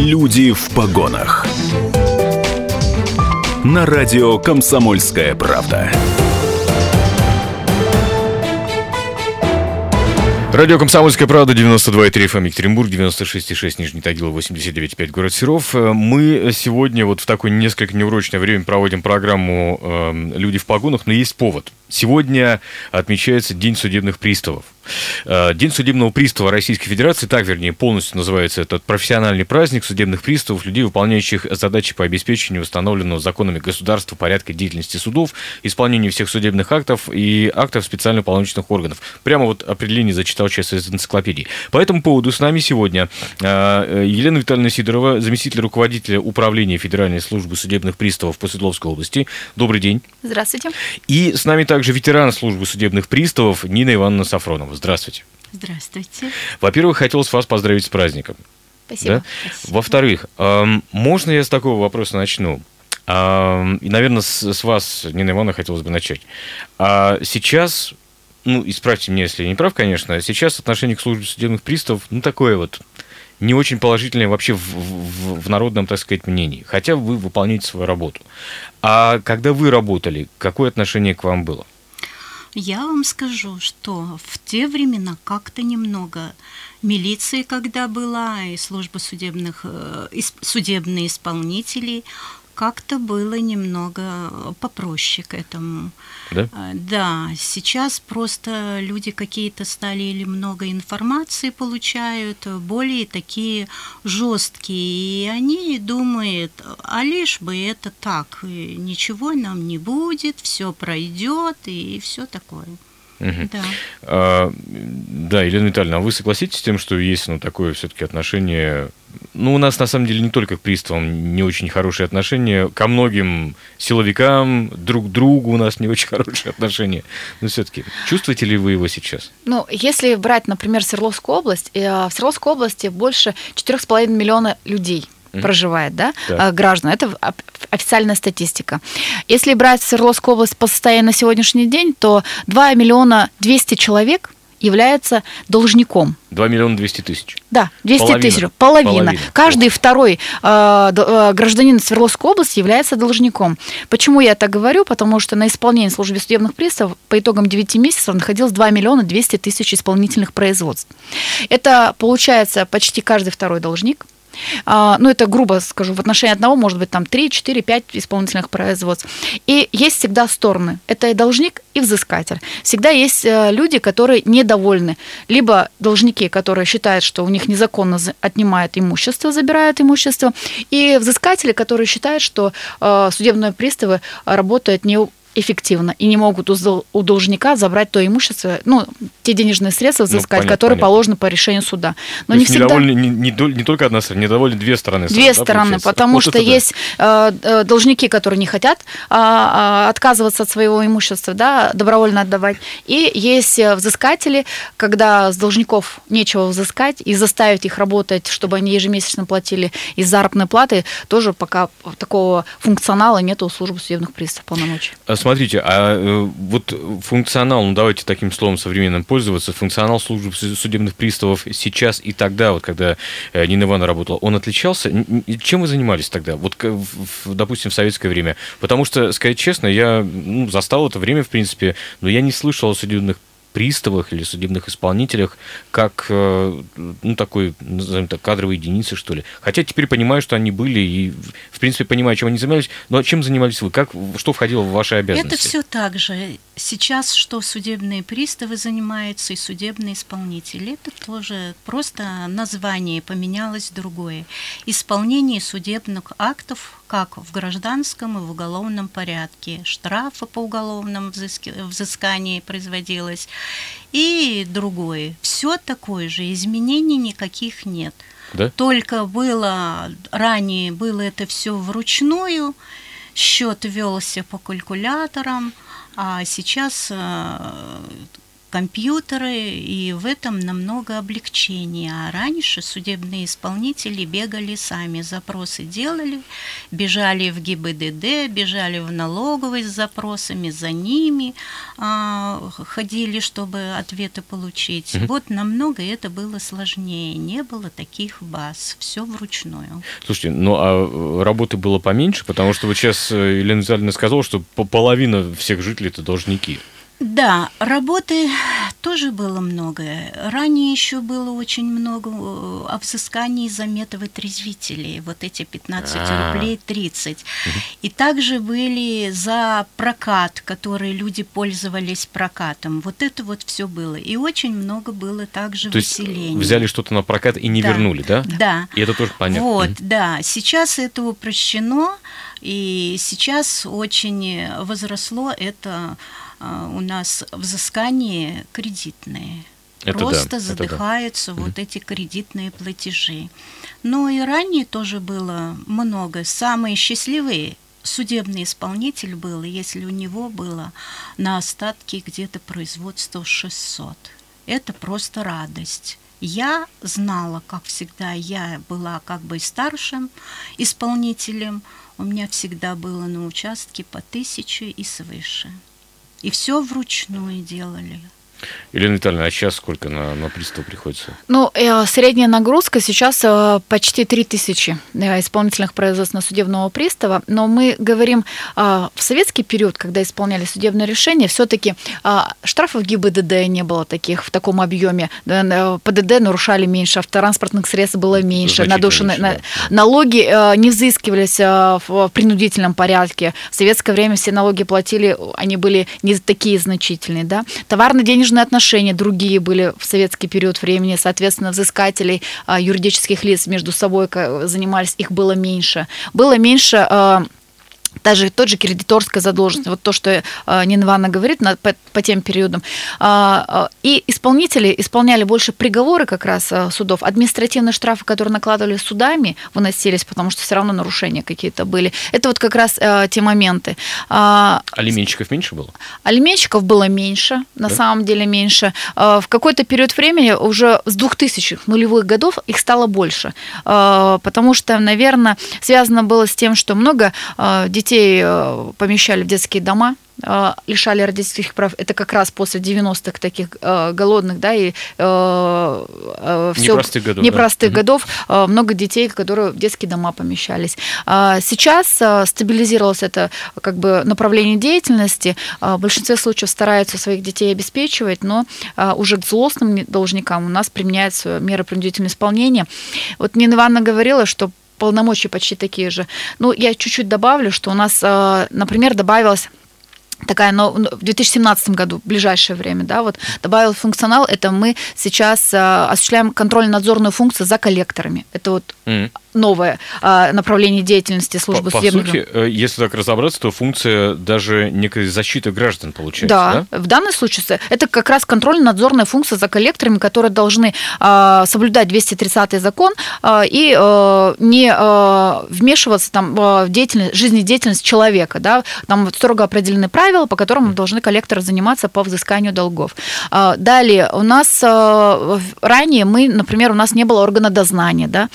Люди в погонах. На радио Комсомольская правда. Радио «Комсомольская правда», 92,3 FM, Екатеринбург, 96,6 Нижний Тагил, 89,5 город Серов. Мы сегодня вот в такое несколько неурочное время проводим программу э, «Люди в погонах», но есть повод. Сегодня отмечается День судебных приставов. Э, День судебного пристава Российской Федерации, так, вернее, полностью называется этот профессиональный праздник судебных приставов, людей, выполняющих задачи по обеспечению установленного законами государства порядка деятельности судов, исполнению всех судебных актов и актов специально полномочных органов. Прямо вот определение зачитал сейчас из энциклопедии. По этому поводу с нами сегодня э, Елена Витальевна Сидорова, заместитель руководителя Управления Федеральной службы судебных приставов по Свердловской области. Добрый день. Здравствуйте. И с нами также ветеран службы судебных приставов Нина Ивановна Сафронова. Здравствуйте. Здравствуйте. Во-первых, хотелось вас поздравить с праздником. Спасибо. Да? Во-вторых, эм, можно я с такого вопроса начну? Эм, и, наверное, с, с вас, Нина Ивановна, хотелось бы начать. А сейчас, ну, исправьте меня, если я не прав, конечно, сейчас отношение к службе судебных приставов, ну, такое вот, не очень положительное вообще в, в, в народном, так сказать, мнении. Хотя вы выполняете свою работу. А когда вы работали, какое отношение к вам было? Я вам скажу, что в те времена как-то немного милиции, когда была, и служба судебных, э, судебные исполнители, как-то было немного попроще к этому. Да? А, да, сейчас просто люди какие-то стали или много информации получают, более такие жесткие, и они думают, а лишь бы это так, ничего нам не будет, все пройдет и все такое. Угу. Да. А, да, Елена Витальевна, а вы согласитесь с тем, что есть ну, такое все-таки отношение ну, у нас на самом деле не только к приставам не очень хорошие отношения, ко многим силовикам, друг к другу у нас не очень хорошие отношения. Но все-таки чувствуете ли вы его сейчас? Ну, если брать, например, Свердловскую область, э, в Свердловской области больше 4,5 миллиона людей проживает, да, да, граждан. Это официальная статистика. Если брать Свердловскую область по состоянию на сегодняшний день, то 2 миллиона 200 человек является должником. 2 миллиона 200 тысяч. Да, 200 половина. тысяч. Половина. половина. Каждый Ох. второй э, э, гражданин Свердловской области является должником. Почему я так говорю? Потому что на исполнении службы судебных приставов по итогам 9 месяцев находилось 2 миллиона 200 тысяч исполнительных производств. Это получается почти каждый второй должник. А, ну, это грубо скажу, в отношении одного может быть там 3, 4, 5 исполнительных производств. И есть всегда стороны. Это и должник, и взыскатель. Всегда есть э, люди, которые недовольны. Либо должники, которые считают, что у них незаконно отнимают имущество, забирают имущество, и взыскатели, которые считают, что э, судебные приставы работают не эффективно и не могут у должника забрать то имущество, ну, те денежные средства ну, взыскать, ну, понятно, которые понятно. положены по решению суда. Но то не всегда... недовольны не, не, не только одна сторона, недовольны две стороны. Две сразу, стороны, да, потому вот что есть да. Э, должники, которые не хотят а, отказываться от своего имущества, да, добровольно отдавать, и есть э, взыскатели, когда с должников нечего взыскать и заставить их работать, чтобы они ежемесячно платили из заработной платы, тоже пока такого функционала нет у службы судебных приставов полномочий. Смотрите, а э, вот функционал, ну давайте таким словом современным пользоваться, функционал службы судебных приставов сейчас и тогда, вот когда э, Нина Ивановна работала, он отличался? Чем вы занимались тогда? Вот, допустим, в советское время? Потому что, сказать честно, я ну, застал это время, в принципе, но я не слышал о судебных приставах или судебных исполнителях как, э, ну, такой, назовем так, кадровой единицы, что ли. Хотя теперь понимаю, что они были и, в принципе, понимаю, чем они занимались. Но чем занимались вы? Как, что входило в ваши обязанности? Это все так же. Сейчас что судебные приставы занимаются и судебные исполнители. Это тоже просто название поменялось другое. Исполнение судебных актов как в гражданском и в уголовном порядке. Штрафы по уголовному взысканию производилось и другое. Все такое же, изменений никаких нет. Да? Только было, ранее было это все вручную, счет велся по калькуляторам, а сейчас э, компьютеры, и в этом намного облегчения. А раньше судебные исполнители бегали сами, запросы делали, бежали в ГИБДД, бежали в налоговый с запросами, за ними а, ходили, чтобы ответы получить. Угу. Вот намного это было сложнее, не было таких баз, все вручную. Слушайте, ну а работы было поменьше, потому что вот сейчас э, Елена Витальевна сказала, что половина всех жителей это должники. Да, работы тоже было много. Ранее еще было очень много э, обсысканий заметов и трезвителей. Вот эти 15 А-а-а. рублей 30. И также были за прокат, которые люди пользовались прокатом. Вот это вот все было. И очень много было также То выселений. Есть взяли что-то на прокат и не да. вернули, да? Да. И это тоже понятно. Вот, да. Сейчас это упрощено. И сейчас очень возросло это а, у нас взыскание кредитные. Это Просто да, задыхаются да. вот угу. эти кредитные платежи. Но и ранее тоже было много. Самые счастливые судебный исполнитель был, если у него было на остатки где-то производство 600. Это просто радость. Я знала, как всегда, я была как бы старшим исполнителем, у меня всегда было на участке по тысяче и свыше. И все вручную делали. Елена Витальевна, а сейчас сколько на, на пристав приходится? Ну, э, средняя нагрузка сейчас э, почти 3000 э, исполнительных производств на судебного пристава, но мы говорим в советский период, когда исполняли судебное решение, все-таки штрафов ГИБДД не было таких в таком объеме, ПДД нарушали меньше, автотранспортных средств было меньше, надушены, меньше, да. налоги не взыскивались в принудительном порядке. В советское время все налоги платили, они были не такие значительные, да. Товарно-денежные денежные отношения другие были в советский период времени, соответственно, взыскателей а, юридических лиц между собой занимались, их было меньше. Было меньше а, даже тот же кредиторская задолженность, вот то, что э, Нина Ивановна говорит на, по, по тем периодам. Э, и исполнители исполняли больше приговоры как раз э, судов. Административные штрафы, которые накладывали судами, выносились, потому что все равно нарушения какие-то были. Это вот как раз э, те моменты. Э, алименщиков меньше было? Алименщиков было меньше, на да? самом деле меньше. В какой-то период времени, уже с 2000-х нулевых годов, их стало больше. Потому что, наверное, связано было с тем, что много детей э, помещали в детские дома, э, лишали родительских прав. Это как раз после 90-х таких э, голодных, да, и э, все, непростых годов. Непростых да. годов много детей, которые в детские дома помещались. Э, сейчас стабилизировалось это как бы направление деятельности. В большинстве случаев стараются своих детей обеспечивать, но уже к злостным должникам у нас применяются меры принудительного исполнения. Вот Нина Ивановна говорила, что полномочия почти такие же. Ну, я чуть-чуть добавлю, что у нас, э, например, добавилось такая, но в 2017 году, в ближайшее время, да, вот добавил функционал, это мы сейчас э, осуществляем контрольно-надзорную функцию за коллекторами. Это вот mm новое а, направление деятельности службы по, судебных... По сути, э, если так разобраться, то функция даже некой защиты граждан получается, да? да? в данном случае это как раз контрольно-надзорная функция за коллекторами, которые должны а, соблюдать 230 закон а, и а, не а, вмешиваться там, в деятельность, жизнедеятельность человека. Да? Там строго определены правила, по которым должны коллекторы заниматься по взысканию долгов. Далее, у нас ранее мы, например, у нас не было органа дознания, да?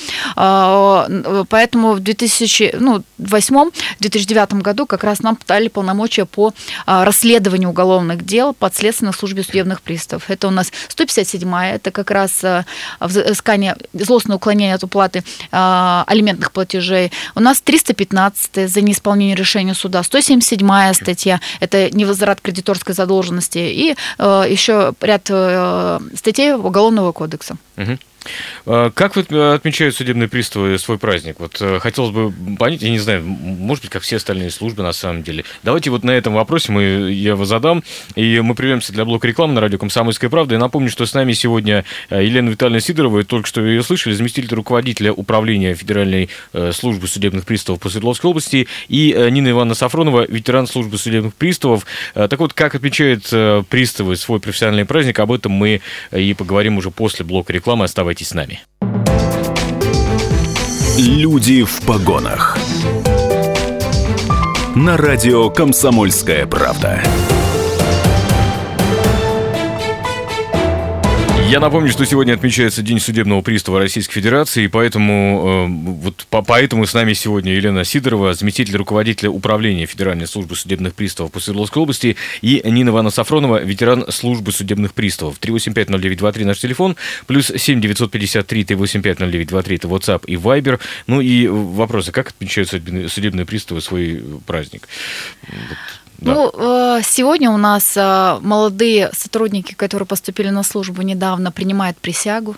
А, поэтому в 2008-2009 ну, году как раз нам дали полномочия по а, расследованию уголовных дел подследственных службе судебных приставов. Это у нас 157-я, это как раз а, взыскание, злостное уклонение от уплаты а, алиментных платежей. У нас 315 за неисполнение решения суда, 177-я статья, это невозврат кредиторской задолженности, и еще ряд э, статей Уголовного кодекса. Угу. А, как вот э, отмечают судебные приставы свой праздник? Вот э, хотелось бы понять, я не знаю, может быть, как все остальные службы на самом деле. Давайте вот на этом вопросе мы, я его задам, и мы прервемся для блока рекламы на радио «Комсомольская правда». И напомню, что с нами сегодня э, Елена Витальевна Сидорова, только что ее слышали, заместитель руководителя управления Федеральной службы судебных приставов по Свердловской области, и Нина Ивановна Сафронова, ветеран службы судебных приставов. Так вот, как отмечают приставы свой профессиональный праздник, об этом мы и поговорим уже после блока рекламы. Оставайтесь Оставайтесь с нами. Люди в погонах. На радио «Комсомольская правда». Я напомню, что сегодня отмечается День судебного пристава Российской Федерации, и поэтому, э, вот, по, поэтому с нами сегодня Елена Сидорова, заместитель руководителя управления Федеральной службы судебных приставов по Свердловской области, и Нина Ивановна Сафронова, ветеран службы судебных приставов. 3850923 наш телефон, плюс 7 953 3850923 это WhatsApp и Viber. Ну и вопросы, как отмечают судебные приставы свой праздник? Вот. Ну, э, сегодня у нас э, молодые сотрудники, которые поступили на службу недавно, принимают присягу.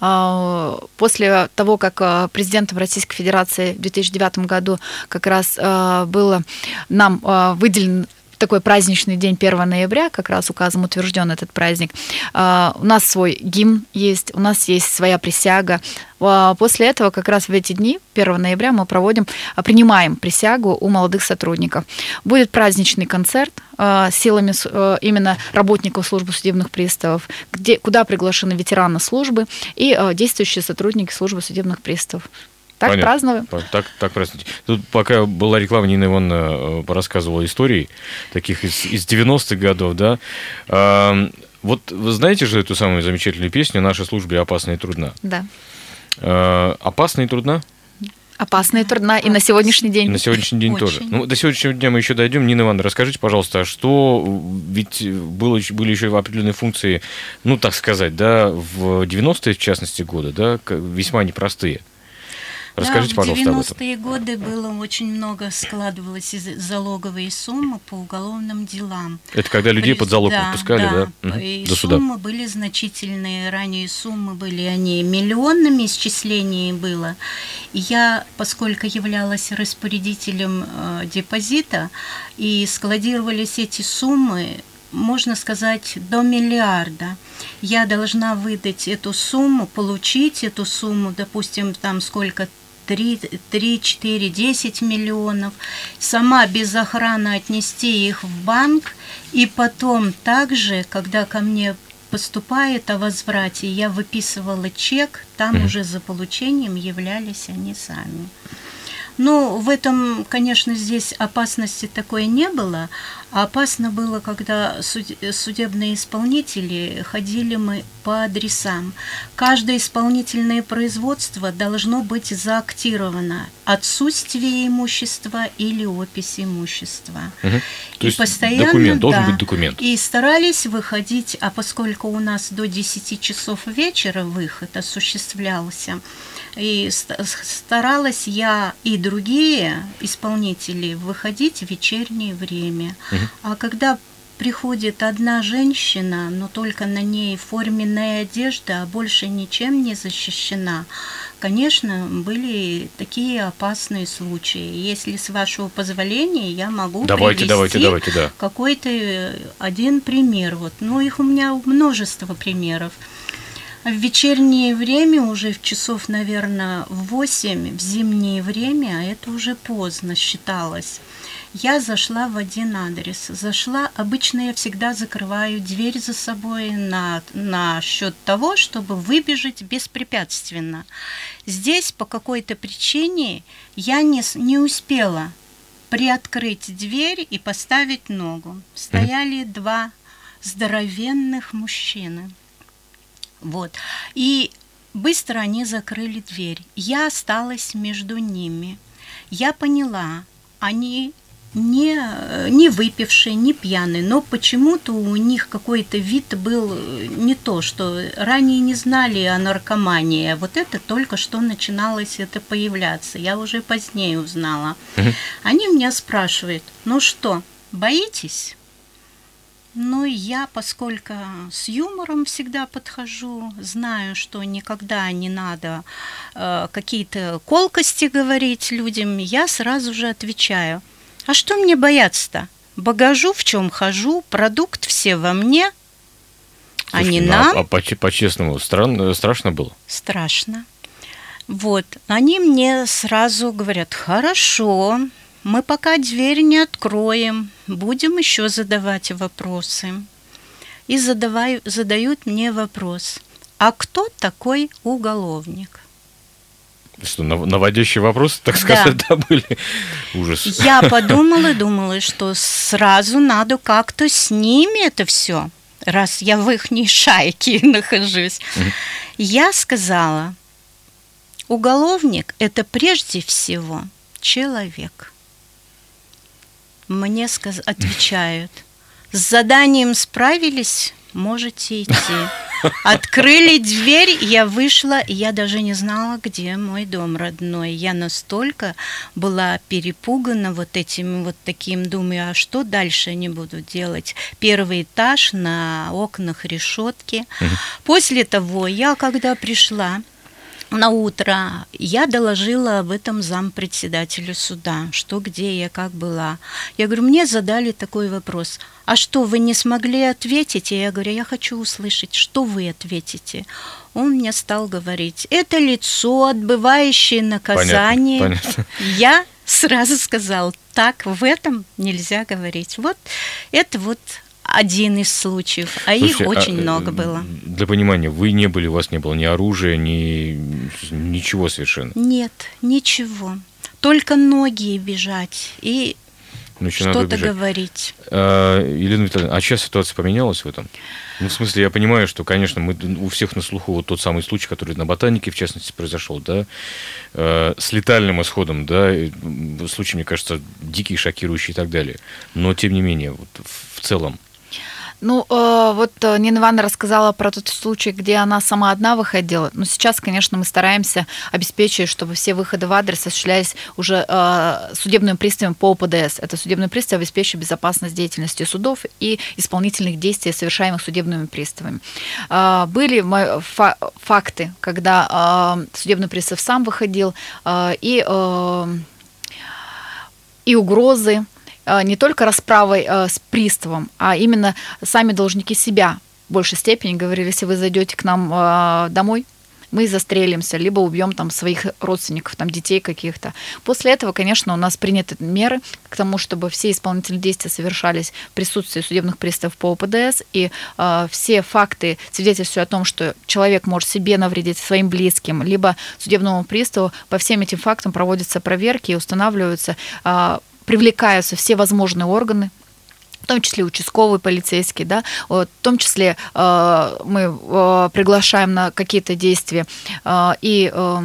Э, после того, как президентом Российской Федерации в 2009 году как раз было нам выделен такой праздничный день 1 ноября, как раз указом утвержден этот праздник. А, у нас свой гимн есть, у нас есть своя присяга. А, после этого как раз в эти дни, 1 ноября, мы проводим, а, принимаем присягу у молодых сотрудников. Будет праздничный концерт силами именно работников службы судебных приставов, где, куда приглашены ветераны службы и действующие сотрудники службы судебных приставов. Так Понятно. празднуем. Так, так празднуйте. Тут пока была реклама, Нина Ивановна э, рассказывала истории таких из, из 90-х годов, да. А, вот вы знаете же эту самую замечательную песню «Наша служба опасна и трудна»? Да. А, опасна и трудна? Опасна и трудна и на сегодняшний день. И на сегодняшний день Очень. тоже. Ну, до сегодняшнего дня мы еще дойдем. Нина Ивановна, расскажите, пожалуйста, а что ведь было, были еще определенные функции, ну, так сказать, да, в 90-е, в частности, годы, да, весьма непростые. Расскажите, да, пожалуйста, об этом. В 90-е годы было очень много складывалось из залоговые суммы по уголовным делам. Это когда людей При... под залог да, выпускали, да? да? И До суда. суммы были значительные. Ранее суммы были, они миллионными исчислений было. И я, поскольку являлась распорядителем э, депозита, и складировались эти суммы можно сказать, до миллиарда. Я должна выдать эту сумму, получить эту сумму, допустим, там сколько 3, 3, 4, 10 миллионов, сама без охраны отнести их в банк, и потом также, когда ко мне поступает о возврате, я выписывала чек, там mm-hmm. уже за получением являлись они сами. Ну, в этом, конечно, здесь опасности такой не было. А опасно было, когда судебные исполнители ходили мы по адресам. Каждое исполнительное производство должно быть заактировано. Отсутствие имущества или опись имущества. Угу. То и есть постоянно, документ, должен да, быть документ. И старались выходить, а поскольку у нас до 10 часов вечера выход осуществлялся, и старалась я и другие исполнители выходить в вечернее время. Угу. А когда приходит одна женщина, но только на ней форменная одежда, а больше ничем не защищена, конечно, были такие опасные случаи. Если с вашего позволения, я могу давайте, привести давайте, давайте, да. какой-то один пример. Вот. Ну, их у меня множество примеров. В вечернее время, уже в часов, наверное, в 8, в зимнее время, а это уже поздно считалось, я зашла в один адрес. Зашла, обычно я всегда закрываю дверь за собой на, на счет того, чтобы выбежать беспрепятственно. Здесь по какой-то причине я не, не успела приоткрыть дверь и поставить ногу. Стояли два здоровенных мужчины. Вот. И быстро они закрыли дверь. Я осталась между ними. Я поняла, они не, не выпившие, не пьяные, но почему-то у них какой-то вид был не то, что ранее не знали о наркомании, а вот это только что начиналось это появляться. Я уже позднее узнала. Угу. Они меня спрашивают, ну что, боитесь? Ну, я, поскольку с юмором всегда подхожу, знаю, что никогда не надо э, какие-то колкости говорить людям, я сразу же отвечаю. А что мне бояться-то? Багажу, в чем хожу, продукт все во мне, а Слушайте, а не ну, нам. А, а по-честному, по страшно было? Страшно. Вот, они мне сразу говорят, хорошо, мы пока дверь не откроем, будем еще задавать вопросы. И задавай, задают мне вопрос, а кто такой уголовник? Что, наводящие вопросы, так сказать, да, да были? Ужас. Я подумала, думала, что сразу надо как-то с ними это все раз я в их шайке нахожусь. Я сказала, уголовник – это прежде всего человек. Мне сказ... отвечают, с заданием справились, можете идти. Открыли дверь, я вышла, и я даже не знала, где мой дом родной. Я настолько была перепугана вот этим вот таким, думаю, а что дальше они будут делать? Первый этаж на окнах решетки. После того, я когда пришла, на утро я доложила об этом зампредседателю суда, что где я, как была. Я говорю, мне задали такой вопрос, а что, вы не смогли ответить? И я говорю, я хочу услышать, что вы ответите. Он мне стал говорить, это лицо, отбывающее наказание. Понятно, понятно. Я сразу сказал, так, в этом нельзя говорить. Вот это вот один из случаев, а Слушайте, их очень а, много было. Для понимания, вы не были, у вас не было ни оружия, ни ничего совершенно? Нет, ничего. Только ноги бежать и ну, что-то говорить. А, Елена Витальевна, а сейчас ситуация поменялась в этом? Ну, в смысле, я понимаю, что, конечно, мы, у всех на слуху вот тот самый случай, который на ботанике, в частности, произошел, да, э, с летальным исходом, да, случай, мне кажется, дикий, шокирующий и так далее. Но, тем не менее, вот в целом, ну, э, вот э, Нина Ивановна рассказала про тот случай, где она сама одна выходила. Но сейчас, конечно, мы стараемся обеспечить, чтобы все выходы в адрес осуществлялись уже э, судебным приставом по ОПДС. Это судебный пристав обеспечивает безопасность деятельности судов и исполнительных действий, совершаемых судебными приставами. Были факты, когда судебный пристав сам выходил, и и угрозы, Э, не только расправой э, с приставом, а именно сами должники себя в большей степени говорили, если вы зайдете к нам э, домой, мы застрелимся, либо убьем там своих родственников, там детей каких-то. После этого, конечно, у нас приняты меры к тому, чтобы все исполнительные действия совершались в присутствии судебных приставов по ОПДС, и э, все факты свидетельствуют о том, что человек может себе навредить своим близким, либо судебному приставу, по всем этим фактам проводятся проверки и устанавливаются э, привлекаются все возможные органы, в том числе участковый полицейский, да, в том числе э, мы э, приглашаем на какие-то действия э, и э,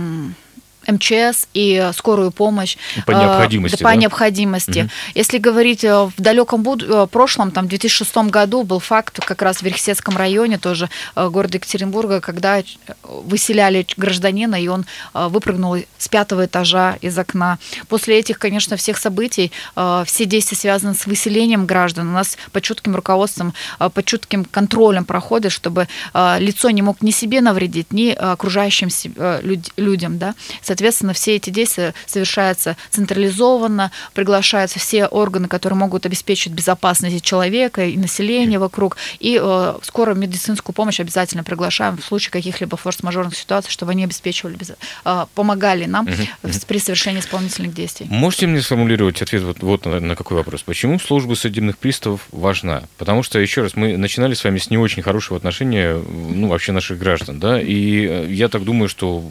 МЧС и скорую помощь. По необходимости. По да? необходимости. Угу. Если говорить э, в далеком буд- э, прошлом, там, в 2006 году был факт как раз в Верхесецком районе тоже э, города Екатеринбурга, когда выселяли гражданина, и он выпрыгнул с пятого этажа из окна. После этих, конечно, всех событий все действия связаны с выселением граждан. У нас под чутким руководством, под чутким контролем проходит, чтобы лицо не мог ни себе навредить, ни окружающим людям. Да? Соответственно, все эти действия совершаются централизованно, приглашаются все органы, которые могут обеспечить безопасность человека и населения вокруг, и э, скорую медицинскую помощь обязательно приглашаем в случае каких-либо форс-мажорных ситуаций, чтобы они обеспечивали, без... э, помогали нам угу. при совершении исполнительных действий. Можете мне сформулировать ответ вот, вот на, на какой вопрос? Почему служба судебных приставов важна? Потому что, еще раз, мы начинали с вами с не очень хорошего отношения, ну, вообще наших граждан, да, и э, я так думаю, что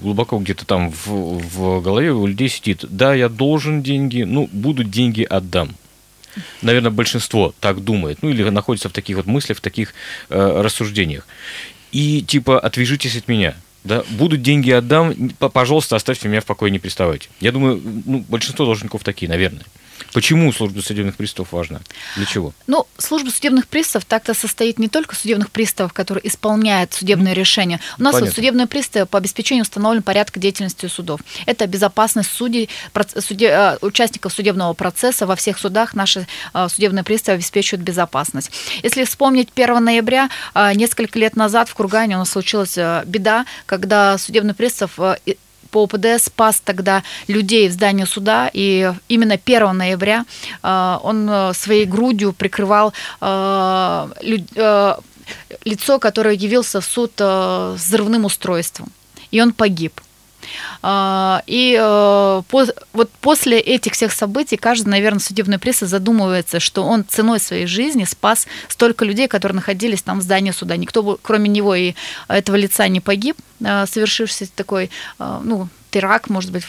глубоко где-то там в, в голове у людей сидит, да, я должен деньги, ну, будут деньги, отдам. Наверное, большинство так думает, ну или находится в таких вот мыслях, в таких э, рассуждениях. И типа, отвяжитесь от меня. Да, будут деньги отдам, пожалуйста, оставьте меня в покое, не приставайте. Я думаю, ну, большинство должников такие, наверное. Почему служба судебных приставов важна? Для чего? Ну, служба судебных приставов так-то состоит не только судебных приставов, которые исполняют судебные решения. У нас вот судебные приставы по обеспечению установлен порядка деятельности судов. Это безопасность судей, суде, э, участников судебного процесса во всех судах. Наши э, судебные приставы обеспечивают безопасность. Если вспомнить 1 ноября, э, несколько лет назад в Кургане у нас случилась беда, когда судебный пристав по ОПД спас тогда людей в здании суда, и именно 1 ноября э, он э, своей грудью прикрывал э, лицо, которое явился в суд взрывным устройством, и он погиб. А, и э, вот после этих всех событий каждый, наверное, судебной пресса задумывается, что он ценой своей жизни спас столько людей, которые находились там в здании суда. Никто, кроме него и этого лица, не погиб, э, совершивший такой, э, ну, теракт, может быть,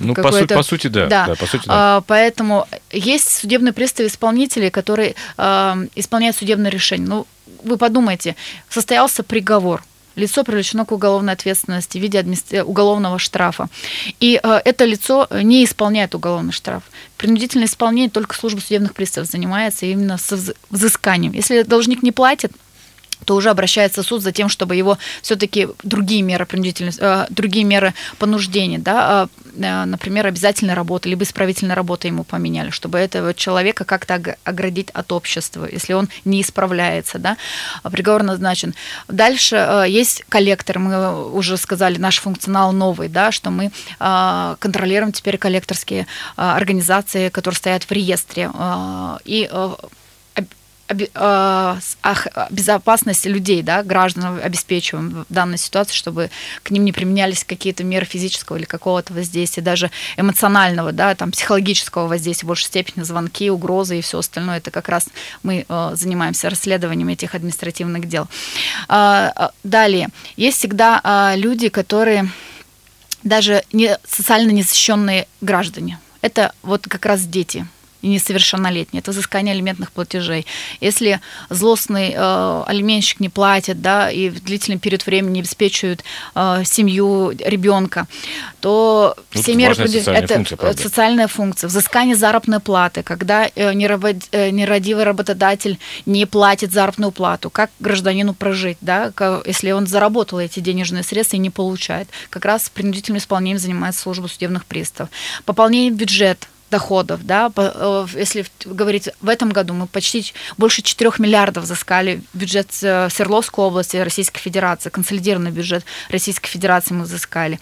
ну, по, су- по сути, да. да. да, по сути, да. А, поэтому есть судебные приставы исполнители, которые а, исполняют судебное решение. Ну, вы подумайте, состоялся приговор, лицо привлечено к уголовной ответственности в виде уголовного штрафа. И э, это лицо не исполняет уголовный штраф. Принудительное исполнение только служба судебных приставов занимается именно с взысканием. Если должник не платит, то уже обращается суд за тем, чтобы его все-таки другие меры принудительности, э, другие меры понуждения, да, э, э, например, обязательной работы, либо исправительной работы ему поменяли, чтобы этого человека как-то оградить от общества, если он не исправляется, да, а приговор назначен. Дальше есть коллектор, мы уже сказали, наш функционал новый, да, что мы контролируем теперь коллекторские организации, которые стоят в реестре, и Э, безопасность людей, да, граждан обеспечиваем в данной ситуации, чтобы к ним не применялись какие-то меры физического или какого-то воздействия, даже эмоционального, да, там, психологического воздействия в большей степени, звонки, угрозы и все остальное. Это как раз мы э, занимаемся расследованием этих административных дел. А, а, далее, есть всегда люди, которые даже не социально незащищенные граждане. Это вот как раз дети – и несовершеннолетние. Это взыскание алиментных платежей. Если злостный э, алименщик не платит, да, и в длительный период времени не обеспечивает э, семью ребенка, то ну, все меры социальная это функция, правда. социальная функция. Взыскание заработной платы, когда э, э, нерадивый работодатель не платит заработную плату, как гражданину прожить, да, если он заработал эти денежные средства и не получает. Как раз принудительным исполнением занимается служба судебных приставов. Пополнение бюджета доходов, да, э, если говорить в этом году мы почти больше 4 миллиардов взыскали бюджет э, Свердловской области Российской Федерации, консолидированный бюджет Российской Федерации мы взыскали.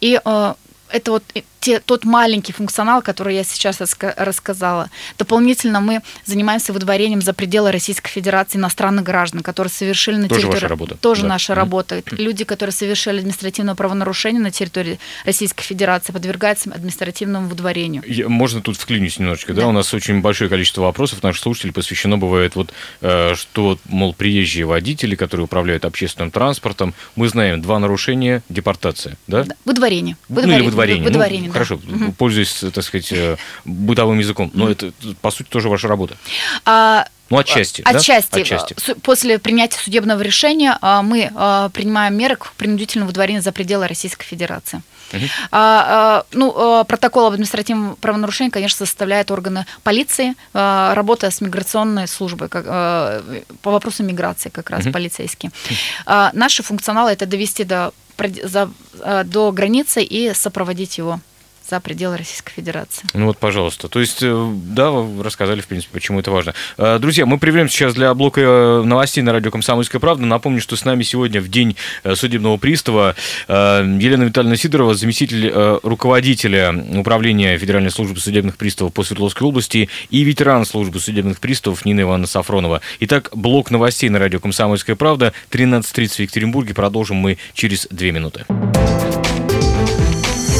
И э, это вот те, тот маленький функционал, который я сейчас рассказала. Дополнительно мы занимаемся выдворением за пределы Российской Федерации иностранных граждан, которые совершили на тоже территории... Ваша работа. Тоже да. наша mm-hmm. работа. Люди, которые совершили административное правонарушение на территории Российской Федерации, подвергаются административному выдворению. Я, можно тут вклинюсь немножечко, да? да? У нас очень большое количество вопросов наших слушателей посвящено бывает вот, э, что, мол, приезжие водители, которые управляют общественным транспортом, мы знаем, два нарушения, депортация, да? да. Выдворение. выдворение. Ну, или выдворение. Выдворение, ну, Хорошо, угу. пользуясь, так сказать, э, бытовым языком. Но угу. это, по сути, тоже ваша работа. А, ну, отчасти. Отчасти. Да? отчасти. После принятия судебного решения а, мы а, принимаем меры к принудительному выдворению за пределы Российской Федерации. Uh-huh. А, ну, протокол об административном правонарушении, конечно, составляют органы полиции, а, работая с миграционной службой как, по вопросам миграции, как раз uh-huh. полицейские. А, наши функционалы это довести до, до границы и сопроводить его за пределы Российской Федерации. Ну вот, пожалуйста. То есть, э, да, вы рассказали, в принципе, почему это важно. Э, друзья, мы приведем сейчас для блока э, новостей на радио «Комсомольская правда». Напомню, что с нами сегодня в день судебного пристава Елена Витальевна Сидорова, заместитель руководителя Управления Федеральной службы судебных приставов по Свердловской области и ветеран службы судебных приставов Нина Ивановна Сафронова. Итак, блок новостей на радио «Комсомольская правда». 13.30 в Екатеринбурге. Продолжим мы через две минуты.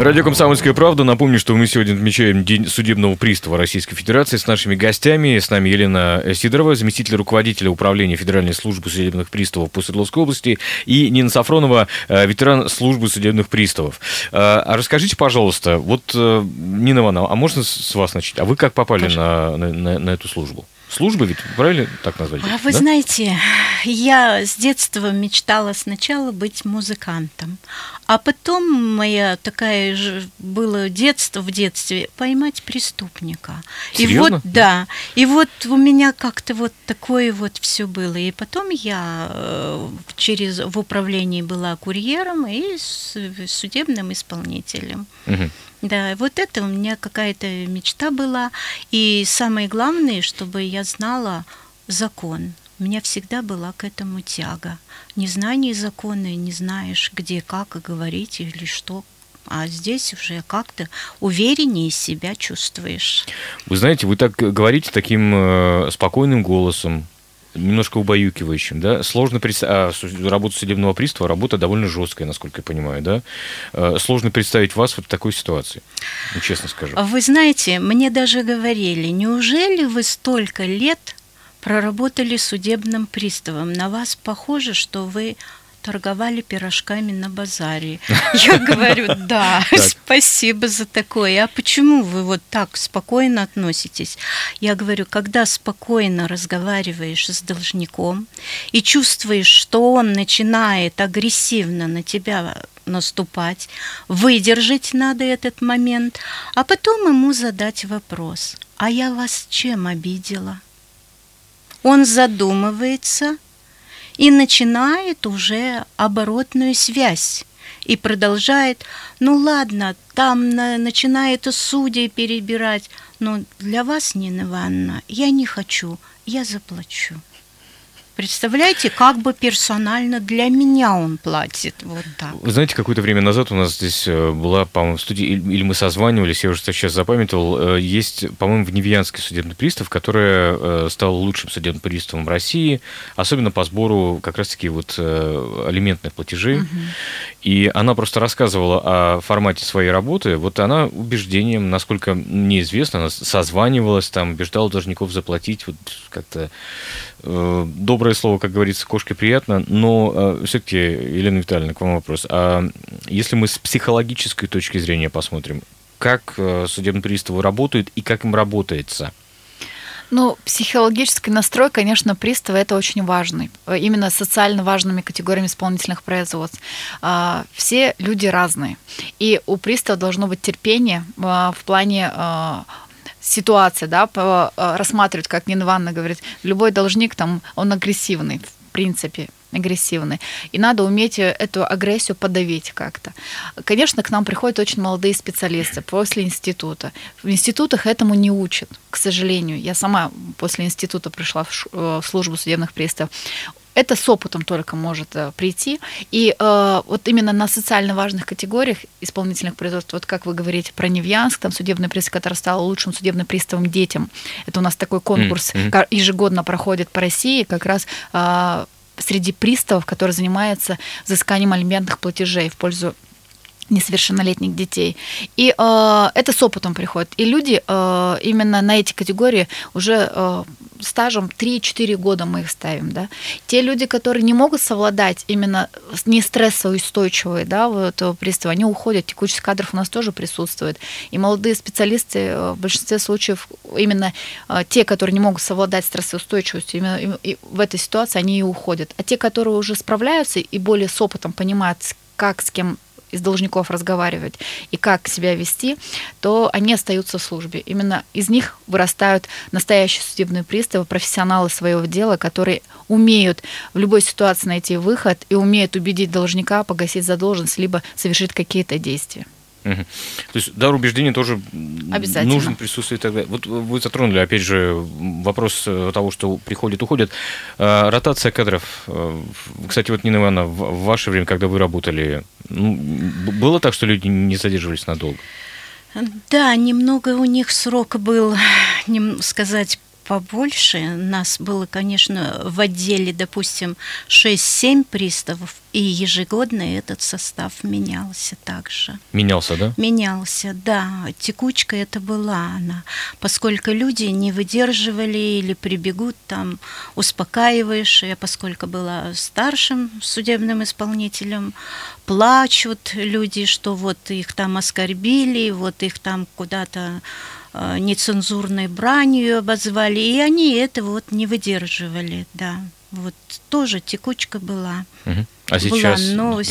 Радио «Комсомольская правда». Напомню, что мы сегодня отмечаем День судебного пристава Российской Федерации с нашими гостями. С нами Елена Сидорова, заместитель руководителя Управления Федеральной службы судебных приставов по Свердловской области, и Нина Сафронова, э, ветеран службы судебных приставов. Э, а расскажите, пожалуйста, вот, э, Нина Ивановна, а можно с вас начать? А вы как попали на, на, на эту службу? Служба ведь, правильно так назвать? А вы да? знаете, я с детства мечтала сначала быть музыкантом, а потом моя такая же было детство в детстве поймать преступника. Серьезно? И вот да, и вот у меня как-то вот такое вот все было. И потом я э, через в управлении была курьером и судебным исполнителем. Угу. Да, вот это у меня какая-то мечта была. И самое главное, чтобы я знала закон. У меня всегда была к этому тяга. Незнание закона, не знаешь, где, как говорить или что, а здесь уже как-то увереннее себя чувствуешь. Вы знаете, вы так говорите таким э, спокойным голосом, немножко убаюкивающим, да, сложно представить, а, работа судебного пристава, работа довольно жесткая, насколько я понимаю, да, э, сложно представить вас вот в такой ситуации, ну, честно скажу. Вы знаете, мне даже говорили, неужели вы столько лет проработали судебным приставом, на вас похоже, что вы торговали пирожками на базаре. Я говорю, да, спасибо за такое. А почему вы вот так спокойно относитесь? Я говорю, когда спокойно разговариваешь с должником и чувствуешь, что он начинает агрессивно на тебя наступать, выдержать надо этот момент, а потом ему задать вопрос, а я вас чем обидела? Он задумывается – и начинает уже оборотную связь и продолжает, ну ладно, там на, начинает судей перебирать, но для вас, Нина Ивановна, я не хочу, я заплачу. Представляете, как бы персонально для меня он платит. Вот так. Вы знаете, какое-то время назад у нас здесь э, была, по-моему, в студии, или мы созванивались, я уже сейчас запамятовал, э, есть, по-моему, Вневьянский судебный пристав, который э, стал лучшим судебным приставом России, особенно по сбору как раз-таки вот алиментных платежей. Угу. И она просто рассказывала о формате своей работы. Вот она убеждением, насколько мне известно, она созванивалась, там, убеждала должников заплатить, вот как-то доброе слово, как говорится, кошке приятно, но э, все-таки, Елена Витальевна, к вам вопрос. А если мы с психологической точки зрения посмотрим, как э, судебные приставы работают и как им работается? Ну, психологический настрой, конечно, пристава это очень важный. Именно социально важными категориями исполнительных производств. А, все люди разные. И у пристава должно быть терпение в плане ситуация, да, э, рассматривать, как Нина Ивановна говорит, любой должник там, он агрессивный, в принципе, агрессивный. И надо уметь эту агрессию подавить как-то. Конечно, к нам приходят очень молодые специалисты после института. В институтах этому не учат, к сожалению. Я сама после института пришла в э, службу судебных приставов это с опытом только может э, прийти. И э, вот именно на социально важных категориях исполнительных производств, вот как вы говорите про Невьянск, там судебный пристав, который стал лучшим судебным приставом детям. Это у нас такой конкурс mm-hmm. ежегодно проходит по России, как раз э, среди приставов, которые занимаются взысканием алиментных платежей в пользу несовершеннолетних детей. И э, это с опытом приходит. И люди э, именно на эти категории уже э, стажем 3-4 года мы их ставим. Да? Те люди, которые не могут совладать именно не стрессоустойчивые, да, вот пристава, они уходят. Текучесть кадров у нас тоже присутствует. И молодые специалисты э, в большинстве случаев именно э, те, которые не могут совладать стрессоустойчивостью, именно в этой ситуации они и уходят. А те, которые уже справляются и более с опытом понимают, как с кем из должников разговаривать и как себя вести, то они остаются в службе. Именно из них вырастают настоящие судебные приставы, профессионалы своего дела, которые умеют в любой ситуации найти выход и умеют убедить должника погасить задолженность, либо совершить какие-то действия. Угу. То есть дар убеждения тоже нужен присутствовать тогда. Вот вы затронули, опять же, вопрос э, того, что приходит, уходит. А, ротация кадров. Э, кстати, вот, Нина Ивановна, в ваше время, когда вы работали, ну, было так, что люди не задерживались надолго? Да, немного у них срок был, не сказать, побольше. Нас было, конечно, в отделе, допустим, 6-7 приставов, и ежегодно этот состав менялся также. Менялся, да? Менялся, да. Текучка это была она. Поскольку люди не выдерживали или прибегут там успокаиваешь, я поскольку была старшим судебным исполнителем, плачут люди, что вот их там оскорбили, вот их там куда-то нецензурной бранью обозвали, и они это вот не выдерживали, да. Вот тоже текучка была. Угу. А сейчас? Была, но да.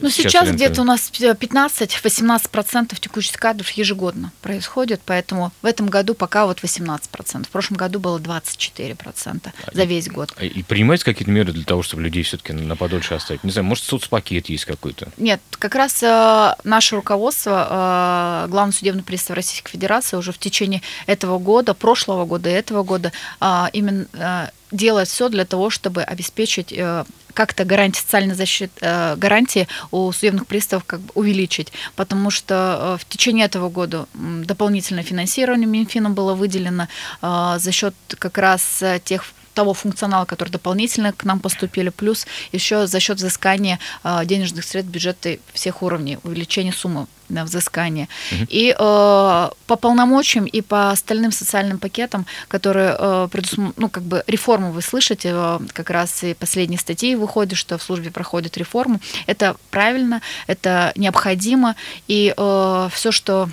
Ну, сейчас, сейчас где-то у нас 15-18% текущих кадров ежегодно происходит, поэтому в этом году пока вот 18%. В прошлом году было 24% за весь год. А, и принимать какие-то меры для того, чтобы людей все-таки на подольше оставить? Не знаю, может, соцпакет есть какой-то? Нет, как раз э, наше руководство, э, Главный судебный пристав Российской Федерации уже в течение этого года, прошлого года и этого года э, именно э, делает все для того, чтобы обеспечить э, как-то гарантии социальной защиты, э, гарантии у судебных приставов как бы увеличить, потому что э, в течение этого года дополнительное финансирование Минфином было выделено за счет как раз тех того функционала, который дополнительно к нам поступили, плюс еще за счет взыскания э, денежных средств бюджета всех уровней, увеличения суммы на взыскание. Угу. И э, по полномочиям и по остальным социальным пакетам, которые э, предусм... ну, как бы реформу вы слышите, э, как раз и последние статьи выходят, что в службе проходит реформу. Это правильно, это необходимо, и э, все, что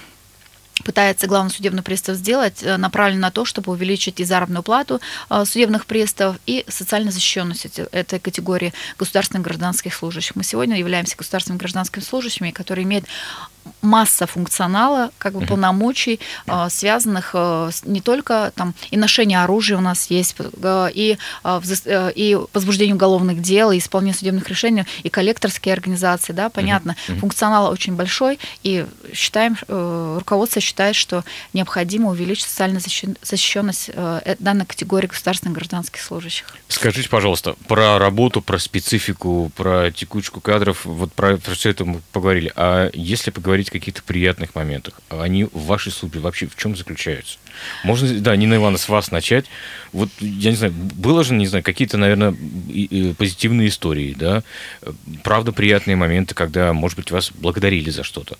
пытается главный судебный пристав сделать, э, направлено на то, чтобы увеличить и заработную плату э, судебных приставов, и социальную защищенность этой категории государственных гражданских служащих. Мы сегодня являемся государственными гражданскими служащими, которые имеют масса функционала, как бы полномочий, э, связанных не только там и ношение оружия у нас есть, и, и возбуждение уголовных дел, и исполнение судебных решений, и коллекторские организации, да, понятно, функционал очень большой, и считаем, руководство считает, что необходимо увеличить социальную защищенность э, э, данной категории государственных гражданских служащих. Скажите, пожалуйста, про работу, про специфику, про текучку кадров, вот про, про все это мы поговорили. А если поговорить о каких-то приятных моментах, они в вашей службе вообще в чем заключаются? Можно, да, Нина Ивановна, с вас начать. Вот, я не знаю, было же, не знаю, какие-то, наверное, позитивные истории, да? Правда, приятные моменты, когда, может быть, вас благодарили за что-то?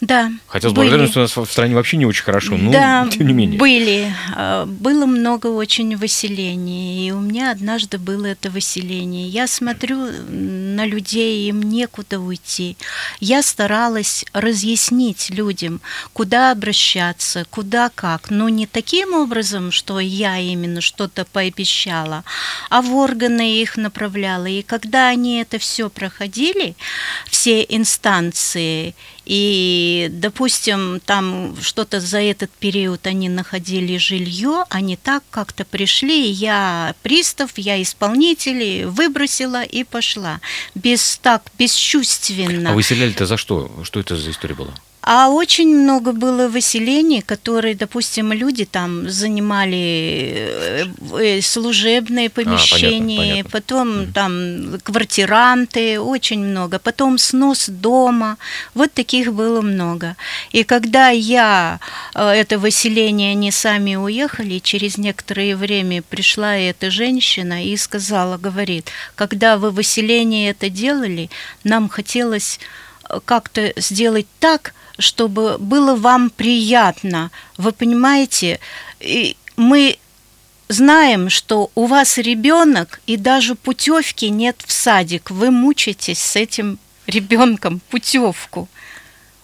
Да. Хотя с благодарностью у нас в стране вообще не очень хорошо, но да, тем не менее. были. А, было много очень выселений, и у меня однажды было это выселение. Я смотрю на людей, им некуда уйти. Я старалась разъяснить людям, куда обращаться, куда как, но не таким образом, что я именно что-то пообещала, а в органы их направляла. И когда они это все проходили, все инстанции, и, допустим, там что-то за этот период они находили жилье, они так как-то пришли, я пристав, я исполнитель, выбросила и пошла. Без так, бесчувственно. А выселяли-то за что? Что это за история была? А очень много было выселений, которые, допустим, люди там занимали э, э, служебные помещения, а, понятно, понятно. потом mm. там квартиранты, очень много, потом снос дома, вот таких было много. И когда я, э, это выселение, они сами уехали, через некоторое время пришла эта женщина и сказала, говорит, когда вы выселение это делали, нам хотелось как-то сделать так, чтобы было вам приятно. Вы понимаете, и мы знаем, что у вас ребенок, и даже путевки нет в садик. Вы мучаетесь с этим ребенком путевку.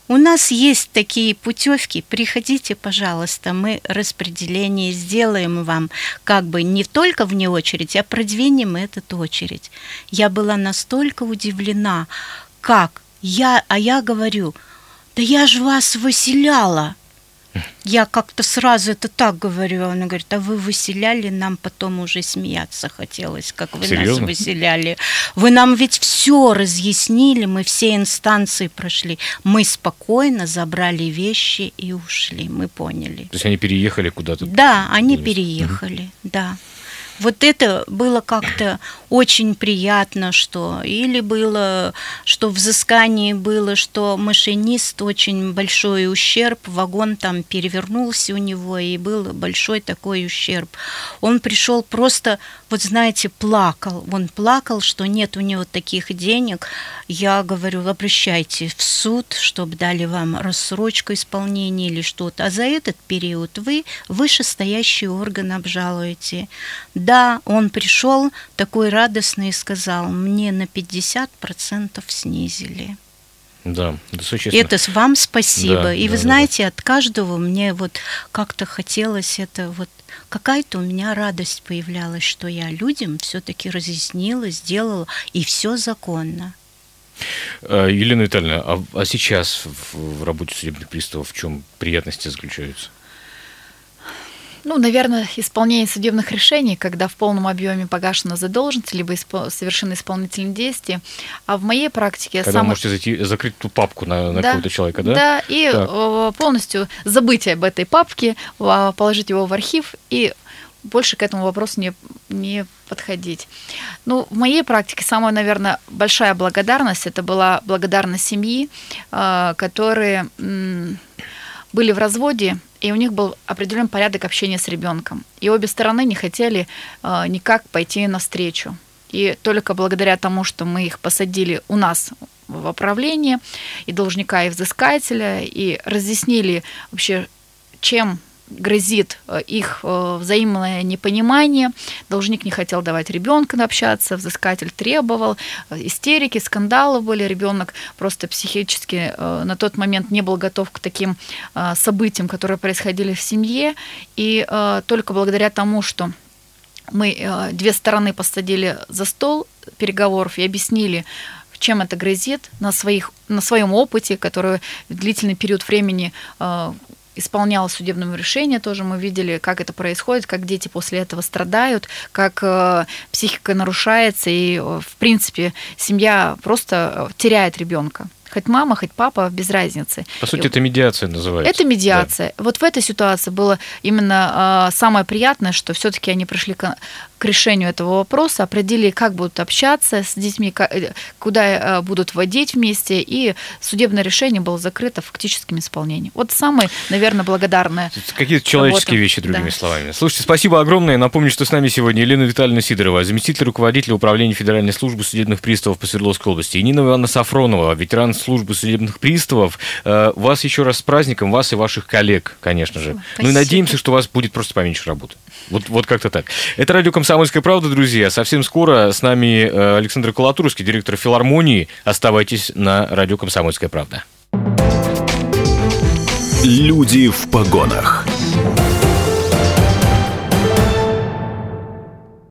У нас есть такие путевки. Приходите, пожалуйста, мы распределение сделаем вам, как бы не только вне очередь, а продвинем эту очередь. Я была настолько удивлена, как я, а я говорю, да я же вас выселяла. Я как-то сразу это так говорю. Она говорит, а вы выселяли, нам потом уже смеяться хотелось, как вы Серьезно? нас выселяли. Вы нам ведь все разъяснили, мы все инстанции прошли. Мы спокойно забрали вещи и ушли, мы поняли. То есть они переехали куда-то? Да, они переехали, да. Вот это было как-то очень приятно, что или было, что взыскание было, что машинист очень большой ущерб, вагон там перевернулся у него, и был большой такой ущерб. Он пришел просто, вот знаете, плакал. Он плакал, что нет у него таких денег. Я говорю, обращайтесь в суд, чтобы дали вам рассрочку исполнения или что-то. А за этот период вы вышестоящий орган обжалуете. Да, он пришел такой радостный и сказал, мне на 50% снизили. Да, это существенно. Это с вам спасибо. Да, и да, вы знаете, да. от каждого мне вот как-то хотелось это вот какая-то у меня радость появлялась, что я людям все-таки разъяснила, сделала, и все законно. А, Елена Витальевна, а, а сейчас в, в работе судебных приставов в чем приятности заключаются? Ну, наверное, исполнение судебных решений, когда в полном объеме погашена задолженность, либо испол- совершены исполнительные действия. А в моей практике... Когда вы можете зайти, закрыть ту папку на, на да, какого-то человека, да? Да, и так. Э, полностью забыть об этой папке, положить его в архив и больше к этому вопросу не, не подходить. Ну, в моей практике самая, наверное, большая благодарность, это была благодарность семьи, э, которые были в разводе, и у них был определенный порядок общения с ребенком. И обе стороны не хотели э, никак пойти навстречу. И только благодаря тому, что мы их посадили у нас в управление, и должника, и взыскателя, и разъяснили вообще, чем грозит э, их э, взаимное непонимание. Должник не хотел давать ребенка общаться, взыскатель требовал, э, истерики, скандалы были. Ребенок просто психически на тот момент не был готов к таким событиям, которые происходили в семье. И только благодаря тому, что мы две стороны посадили за стол переговоров и объяснили, чем это грозит на, своих, на своем опыте, который длительный период времени исполняла судебное решение, тоже мы видели, как это происходит, как дети после этого страдают, как э, психика нарушается, и, э, в принципе, семья просто э, теряет ребенка хоть мама, хоть папа, без разницы. По сути, и, это медиация называется. Это медиация. Да. Вот в этой ситуации было именно э, самое приятное, что все-таки они пришли к, к решению этого вопроса, определили, как будут общаться с детьми, э, куда э, будут водить вместе, и судебное решение было закрыто фактическим исполнением. Вот самое, наверное, благодарное. Какие-то человеческие работа. вещи, другими да. словами. Слушайте, спасибо огромное. Напомню, что с нами сегодня Елена Витальевна Сидорова, заместитель руководителя управления Федеральной службы судебных приставов по Свердловской области, и Нина Ивановна Сафронова, ветеран службы судебных приставов. Э, вас еще раз с праздником, вас и ваших коллег, конечно же. Спасибо. Ну и надеемся, что у вас будет просто поменьше работы. Вот, вот как-то так. Это радио «Комсомольская правда», друзья. Совсем скоро с нами э, Александр Колотурский, директор филармонии. Оставайтесь на радио «Комсомольская правда». Люди в погонах.